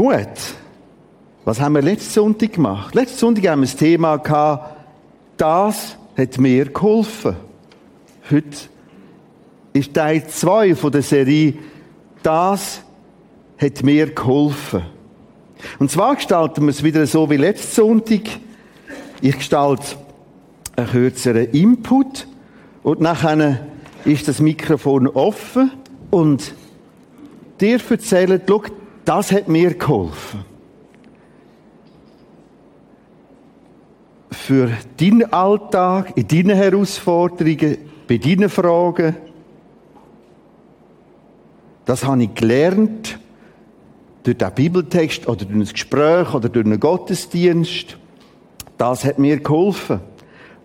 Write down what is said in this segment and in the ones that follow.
Gut. Was haben wir letzten Sonntag gemacht? Letzten Sonntag haben wir das Thema gehabt, das hat mir geholfen. Heute ist Teil 2 von der Serie, das hat mir geholfen. Und zwar gestalten wir es wieder so wie letzten Sonntag. Ich gestalte einen kürzeren Input und nachher ist das Mikrofon offen und dir erzählen, schau, das hat mir geholfen. Für deinen Alltag, in deinen Herausforderungen, bei deinen Fragen. Das habe ich gelernt durch den Bibeltext oder durch ein Gespräch oder durch einen Gottesdienst. Das hat mir geholfen.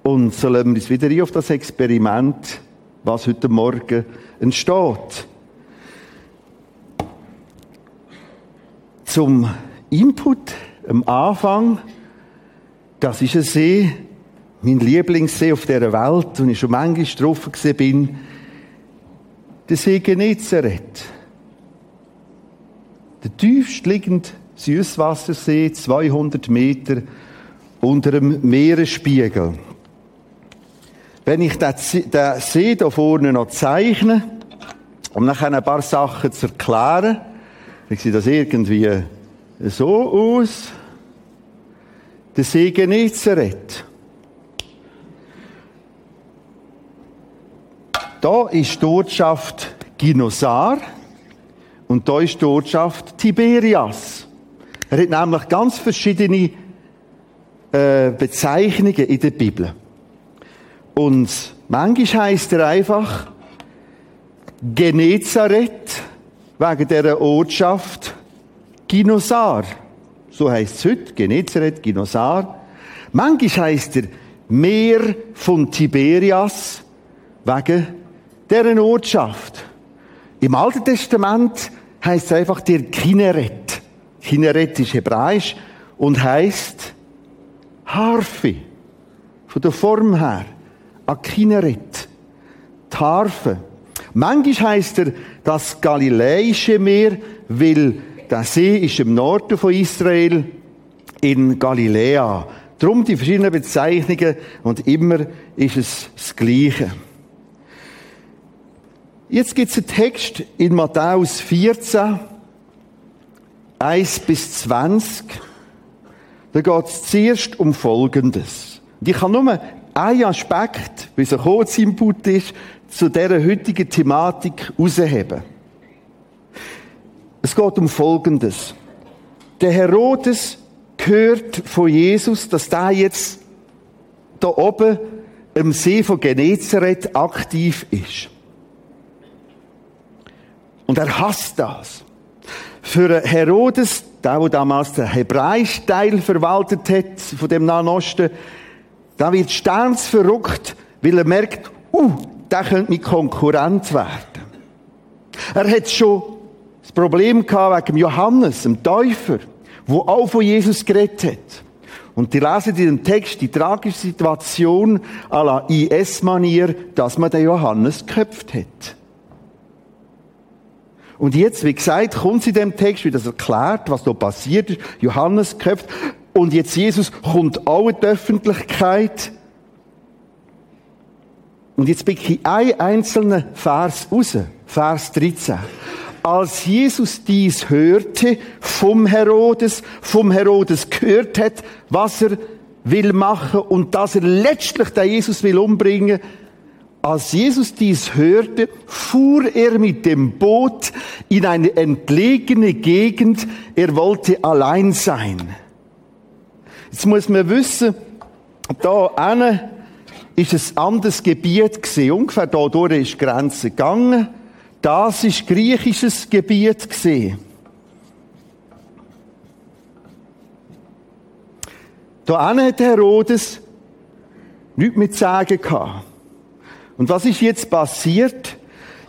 Und so lassen wir uns wieder auf das Experiment, was heute Morgen entsteht. Zum Input am Anfang, das ist ein See, mein Lieblingssee auf dieser Welt, und ich schon manchmal drauf bin, der See Genezareth. Der tiefst liegende Süßwassersee, 200 Meter unter dem Meeresspiegel. Wenn ich den See hier vorne noch zeichne, um nachher ein paar Sachen zu erklären, dann sieht das irgendwie so aus. Der See Genezareth. Da ist die Ortschaft Ginosar und da ist die Ortschaft Tiberias. Er hat nämlich ganz verschiedene äh, Bezeichnungen in der Bibel. Und manchmal heißt er einfach Genezareth wegen dieser Ortschaft Ginosar. So heißt es heute, Genezareth, Ginosar. Manchmal heißt er Meer von Tiberias wegen deren Ortschaft. Im Alten Testament heißt es einfach der Kineret. Kineret ist hebräisch und heißt Harfe. Von der Form her. Akineret. Die Harfe. Manchmal heißt er das Galiläische Meer, weil der See ist im Norden von Israel in Galiläa. Drum die verschiedenen Bezeichnungen und immer ist es das Gleiche. Jetzt gibt es einen Text in Matthäus 14, 1 bis 20. Da geht es zuerst um Folgendes. Und ich kann nur einen Aspekt, wie es ein Kurzinput ist, zu dieser heutigen Thematik herausheben. Es geht um Folgendes. Der Herodes hört von Jesus, dass der jetzt da oben im See von Genezareth aktiv ist. Und er hasst das. Für Herodes, der, der damals den hebräischen Teil verwaltet hat, von dem Nahen Osten, da wird sternsverrückt, weil er merkt, uh, der könnte mein Konkurrent werden. Er hat schon das Problem gehabt wegen Johannes, dem Täufer, wo auch von Jesus geredet hat. Und die lesen in dem Text die tragische Situation à la IS-Manier, dass man den Johannes geköpft hat. Und jetzt, wie gesagt, kommt sie dem Text, wie das erklärt, was da passiert ist. Johannes köpft. Und jetzt Jesus kommt auch in die Öffentlichkeit. Und jetzt pick ich einen einzelnen Vers raus. Vers 13. Als Jesus dies hörte vom Herodes, vom Herodes gehört hat, was er will machen und dass er letztlich den Jesus will umbringen, als Jesus dies hörte, fuhr er mit dem Boot in eine entlegene Gegend. Er wollte allein sein. Jetzt muss man wissen, da hinten ist ein anderes Gebiet gewesen. Ungefähr da durch ist die Grenze gegangen. Das ist griechisches Gebiet gewesen. Da hat Herodes nichts mit sagen gehabt. Und was ist jetzt passiert?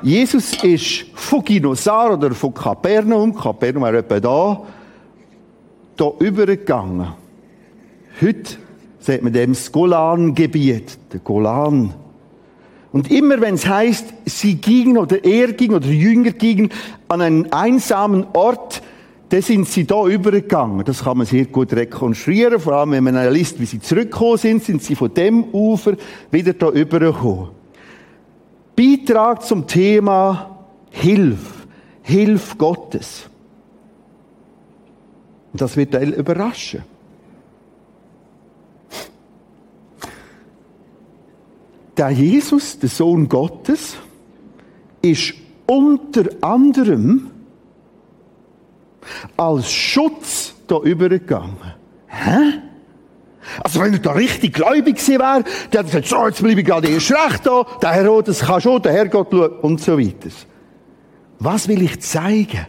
Jesus ist von Ginosar oder von Kapernaum, Kapernaum war etwa da, da übergegangen. Heute sagt man dem das Golan-Gebiet, der Golan. Und immer wenn es heißt, sie gingen oder er ging oder Jünger gingen an einen einsamen Ort, dann sind sie da übergegangen. Das kann man sehr gut rekonstruieren. Vor allem, wenn man liest, wie sie zurückgekommen sind, sind sie von dem Ufer wieder da übergekommen. Beitrag zum Thema Hilf. Hilf Gottes. Und das wird einen überraschen. Der Jesus, der Sohn Gottes, ist unter anderem als Schutz da übergegangen. Hä? Also wenn er da richtig gläubig gewesen wäre, der hat gesagt, so, jetzt bleibe ich gerade erst recht da, der Herodes kann schon, der Herrgott schaut und so weiter. Was will ich zeigen?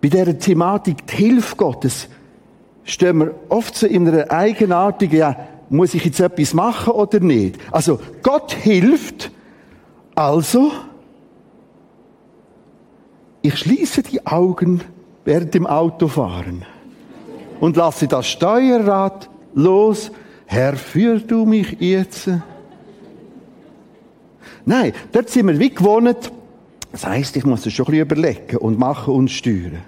Bei dieser Thematik, die Hilfe Gottes, stehen wir oft so in einer eigenartigen, ja, muss ich jetzt etwas machen oder nicht? Also, Gott hilft, also, ich schließe die Augen während dem Autofahren und lasse das Steuerrad los. Herr, führ du mich jetzt. Nein, dort sind wir wie gewohnt. Das heisst, ich muss es schon ein bisschen überlegen und machen und steuern.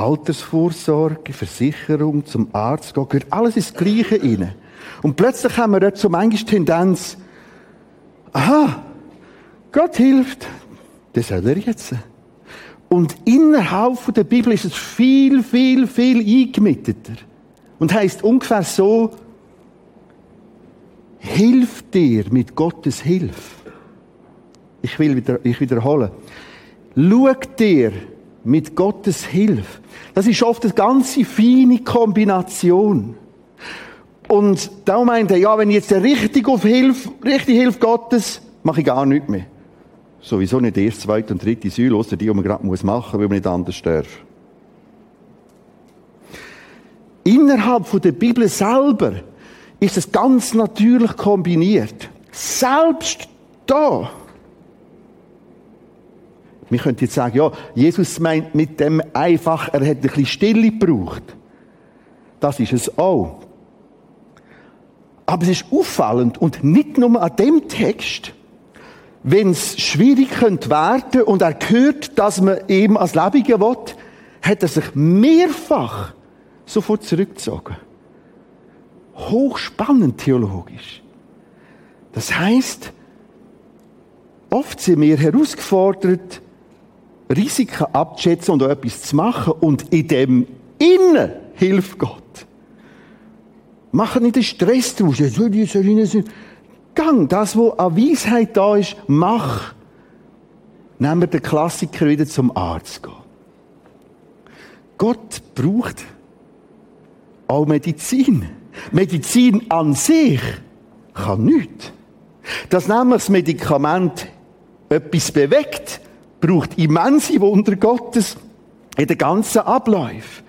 Altersvorsorge, Versicherung, zum Arzt gehen, gehört alles ins Gleiche rein. Und plötzlich haben wir dort so manchmal Tendenz, aha, Gott hilft, das soll er jetzt. Und innerhalb der Bibel ist es viel, viel, viel eingemitteter. Und heißt ungefähr so, hilf dir mit Gottes Hilfe. Ich will wieder, ich wiederhole. Schau dir mit Gottes Hilfe. Das ist oft eine ganze feine Kombination. Und da meint er, ja, wenn ich jetzt der richtige auf Hilfe, richtige Hilfe Gottes, mache ich gar nichts mehr. Sowieso nicht erst, zweite und dritte Säule, außer die, die man gerade machen muss, weil man nicht anders darf. Innerhalb von der Bibel selber ist es ganz natürlich kombiniert. Selbst da. Wir könnten jetzt sagen, ja, Jesus meint mit dem einfach, er hat ein bisschen Stille gebraucht. Das ist es auch. Aber es ist auffallend und nicht nur an dem Text, wenn es schwierig könnte werden und er hört, dass man eben als Lebige will, hat er sich mehrfach sofort zurückgezogen. Hochspannend theologisch. Das heißt, oft sind wir herausgefordert, Risiken abzuschätzen und auch etwas zu machen und in dem Innen hilft Gott. Machen nicht den Stress draus. Gang, das, wo an Weisheit da ist, mach. Nehmen wir den Klassiker wieder zum Arzt gehen. Gott braucht auch Medizin. Medizin an sich kann nichts. Dass nämlich das Medikament etwas bewegt, braucht immense Wunder Gottes in den ganzen Abläufen.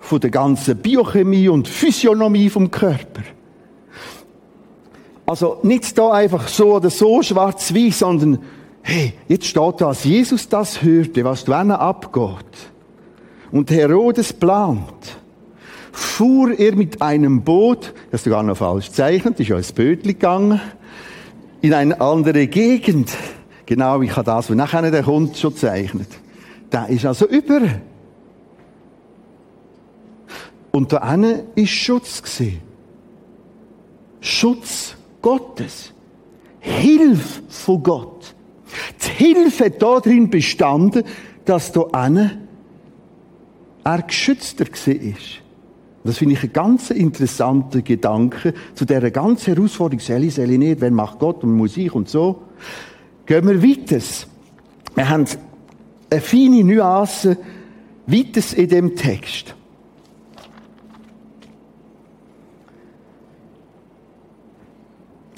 Von der ganzen Biochemie und Physiognomie vom Körper. Also nicht da einfach so oder so schwarz-weiß, sondern hey, jetzt steht da, als Jesus das hörte, was drinnen abgeht. Und Herodes plant, fuhr er mit einem Boot, das ist sogar noch falsch gezeichnet, ist ja ins Bötli gegangen, in eine andere Gegend. Genau, ich habe das, was nachher der Hund schon zeichnet. Da ist also über. Und da ist Schutz gesehen. Schutz Gottes. Hilfe von Gott. Die Hilfe hat darin bestanden, dass da er geschützter war. Das finde ich ein ganz interessanter Gedanke zu dieser ganzen Herausforderung. Soll ich nicht? Wer macht Gott und Musik und so? Gehen wir weiter. Wir haben eine feine Nuance weiter in dem Text.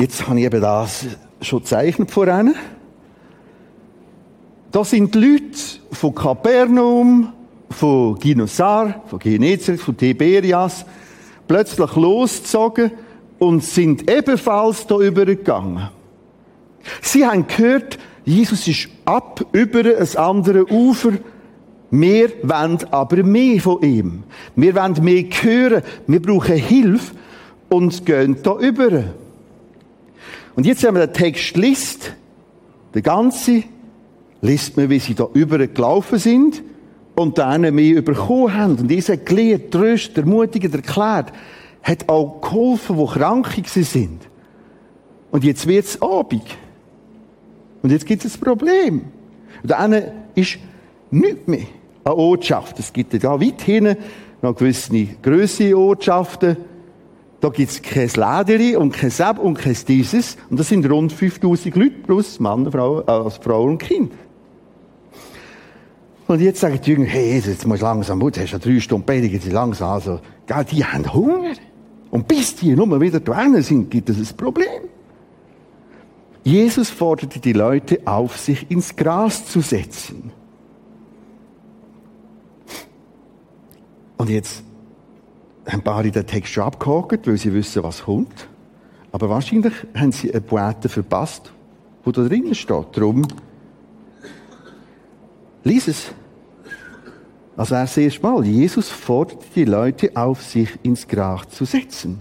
Jetzt habe ich eben das schon gezeichnet vorhin. Da sind die Leute von Kapernaum, von Ginosar, von Genezareth, von Tiberias plötzlich losgezogen und sind ebenfalls da übergegangen. Sie haben gehört, Jesus ist ab über ein andere Ufer. Wir wollen aber mehr von ihm. Wir wollen mehr hören. Wir brauchen Hilfe und gehen da über. Und jetzt, wenn man den Text liest, der ganze, liest man, wie sie da übergelaufen sind und dann mehr bekommen haben. Und dieser gelehrt, tröst, ermutigend, erklärt, hat auch geholfen, wo krank sind. Und jetzt wird's Abend. Und jetzt gibt es ein Problem. Und dann ist nichts mehr an Ortschaft. Es gibt ja weit hinten noch gewisse grössere Ortschaften. Da gibt es kein Läderi und kein Seb und kein dieses. Und das sind rund 5000 Leute plus Mann, Frau, äh, Frau und Kind. Und jetzt sagen die Jünger, hey, jetzt musst du langsam, du hast ja drei Stunden predigen, sie langsam, also, gell, die haben Hunger. Und bis die nur wieder da sind, gibt es ein Problem. Jesus forderte die Leute auf, sich ins Gras zu setzen. Und jetzt haben in den Text schon abgehakt, weil sie wissen, was kommt. Aber wahrscheinlich haben sie eine Poete verpasst, wo da drinnen steht. Darum, lies es. Also erst erste Mal. Jesus fordert die Leute auf, sich ins Grab zu setzen.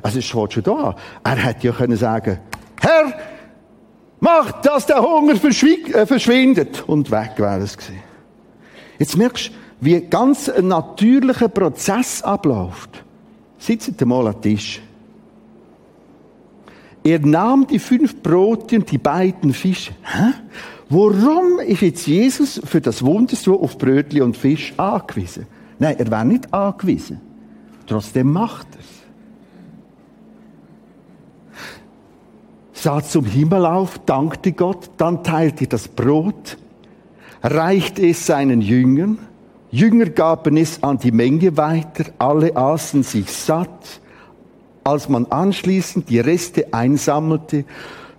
Also es steht schon da. Er hätte ja können sagen, Herr, dass der Hunger äh, verschwindet. Und weg wäre es gewesen. Jetzt merkst du, wie ganz ein natürlicher Prozess abläuft. Sitzt mal am Tisch. Er nahm die fünf Brote und die beiden Fische. Hä? Warum ist jetzt Jesus für das Wunder so auf Brötli und Fisch angewiesen? Nein, er war nicht angewiesen. Trotzdem macht er es. Sah zum Himmel auf, dankte Gott, dann teilte das Brot, reichte es seinen Jüngern, Jünger gaben es an die Menge weiter, alle aßen sich satt. Als man anschließend die Reste einsammelte,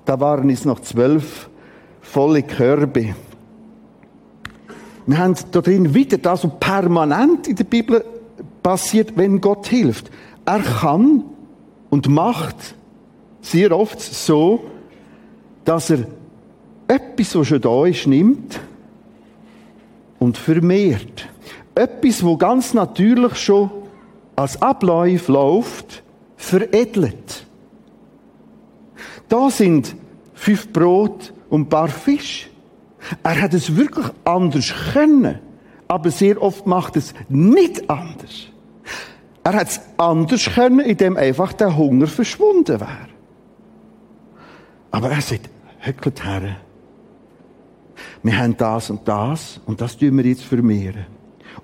da waren es noch zwölf volle Körbe. Wir haben da drin wieder das, was permanent in der Bibel passiert, wenn Gott hilft. Er kann und macht sehr oft so, dass er etwas, was schon da ist, nimmt und vermehrt. Etwas, wo ganz natürlich schon als Ablauf läuft, veredelt. Da sind fünf Brot und ein paar Fisch. Er hat es wirklich anders können, aber sehr oft macht es nicht anders. Er hat es anders können, indem einfach der Hunger verschwunden wäre. Aber er sagt, höckelt her. Wir haben das und das und das tun wir jetzt vermehren.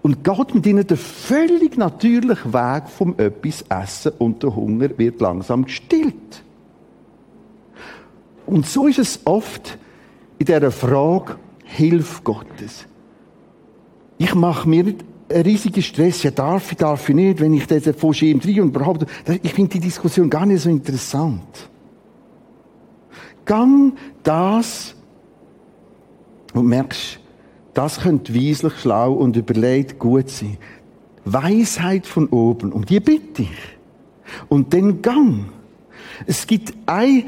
Und geht mit ihnen den völlig natürlichen Weg vom etwas essen und der Hunger wird langsam gestillt. Und so ist es oft in dieser Frage Hilfe Gottes. Ich mache mir nicht einen riesigen Stress. Ja, darf ich, darf ich nicht, wenn ich das von drin und überhaupt, ich finde die Diskussion gar nicht so interessant. Gang das und merkst, das könnte weislich, schlau und überlegt gut sein. Weisheit von oben, um die bitte ich. Und den Gang. Es gibt eine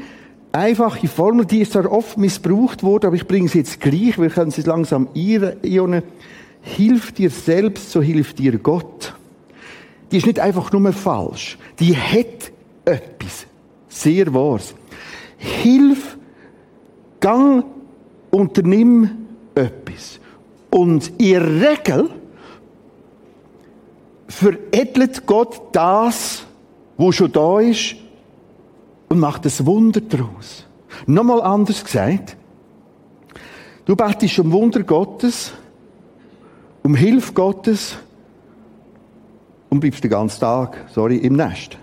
einfache Formel, die ist zwar oft missbraucht worden, aber ich bringe sie jetzt gleich, wir können sie langsam einordnen. Hilf dir selbst, so hilft dir Gott. Die ist nicht einfach nur falsch. Die hat etwas. Sehr wahres. Hilf, gang, unternimm etwas. Und in Regel veredelt Gott das, wo schon da ist, und macht ein Wunder daraus. Nochmal anders gesagt. Du betest um Wunder Gottes, um Hilfe Gottes und bleibst den ganzen Tag, sorry, im Nest.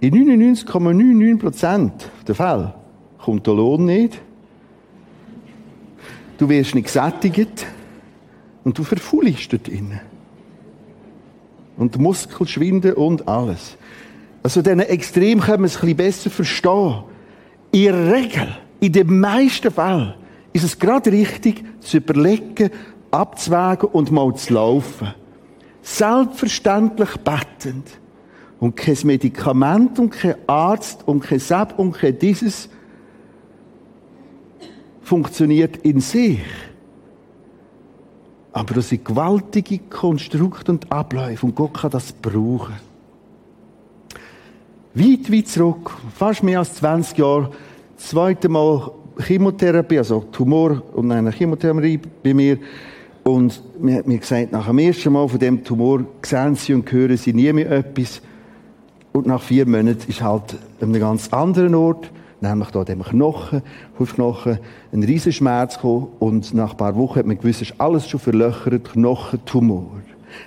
In 99,99% der Fälle kommt der Lohn nicht du wirst nicht gesättigt und du verfuhlst dort innen. Und Muskel schwinden und alles. Also diesen Extrem können wir es ein bisschen besser verstehen. In der Regel, in den meisten Fällen, ist es gerade richtig, zu überlegen, abzuwägen und mal zu laufen. Selbstverständlich bettend. Und kein Medikament und kein Arzt und kein Sepp und kein dieses funktioniert in sich. Aber das sind gewaltige Konstrukte und Abläufe und Gott kann das brauchen. Weit, weit zurück, fast mehr als 20 Jahre, das zweite Mal Chemotherapie, also Tumor und eine Chemotherapie bei mir. Und mir hat mir gesagt, nach dem ersten Mal von dem Tumor sehen sie und hören sie nie mehr etwas. Und nach vier Monaten ist halt an einem ganz anderen Ort, nämlich da dem Knochen, Hufknochen, ein riesen Schmerz gekommen. Und nach ein paar Wochen hat man gewusst, ist alles schon verlöchert, Knochentumor.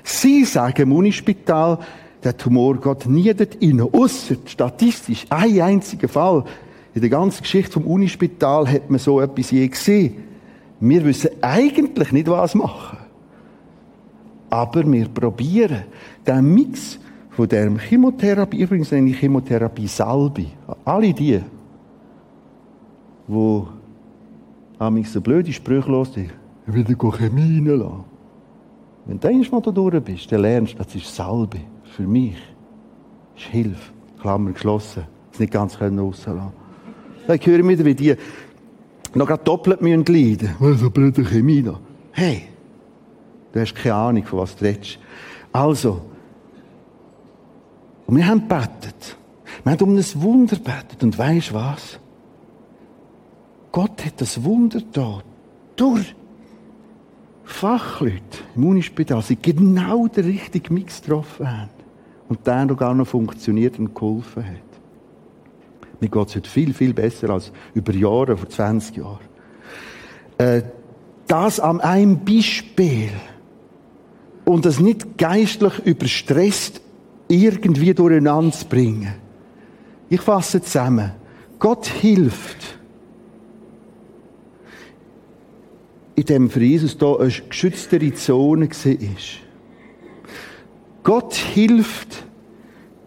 Sie sagen im Unispital, der Tumor geht nie dort rein, ausser statistisch ein einziger Fall. In der ganzen Geschichte vom Unispital hat man so etwas je gesehen. Wir wissen eigentlich nicht, was machen. Aber wir probieren. Der Mix von der Chemotherapie, übrigens nenne ich Chemotherapie Salbe. Alle die, die haben so blöde Sprüche los, die wieder Chemie lassen. Wenn du einmal da durch bist, dann lernst du, das ist Salbe. Für mich. Das ist Hilfe. Klammer geschlossen. Das nicht ganz rauslassen können. Dann höre ich wieder, wie die noch gerade doppelt müssen leiden müssen. Also, blöde Chemie noch. Hey, du hast keine Ahnung, von was du redest. Also, und wir haben gebetet. Wir haben um ein Wunder gebetet. Und weisst was? Gott hat das Wunder da durch Fachleute im Unispital, die genau den richtigen Mix getroffen haben. Und der noch gar noch funktioniert und geholfen hat. Mir geht es heute viel, viel besser als über Jahre, vor 20 Jahren. Äh, das an einem Beispiel. Und das nicht geistlich überstresst irgendwie durcheinander zu bringen. Ich fasse zusammen. Gott hilft. In dem für Jesus da eine geschütztere Zone war. Gott hilft,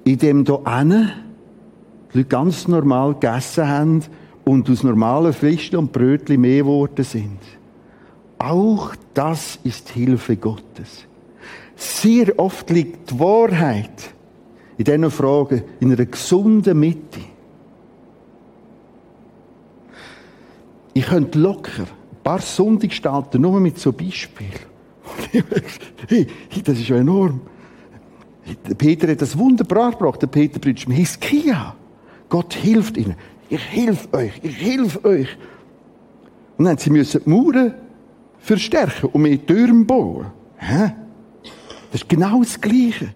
indem da eine die Leute ganz normal gegessen haben und aus normalen Fristen und Brötchen mehr geworden sind. Auch das ist Hilfe Gottes. Sehr oft liegt die Wahrheit in diesen Fragen in einer gesunden Mitte. Ich könnte locker ein paar Sonntage starten, nur mit so Beispielen. hey, das ist ja enorm. Peter hat das wunderbar gebracht, der Peter Brütsch, Hiskia. Gott hilft ihnen. Ich helfe euch, ich helfe euch. Und dann sie müssen die Mauern verstärken und mehr Türen bauen. Hä? Das ist genau das Gleiche.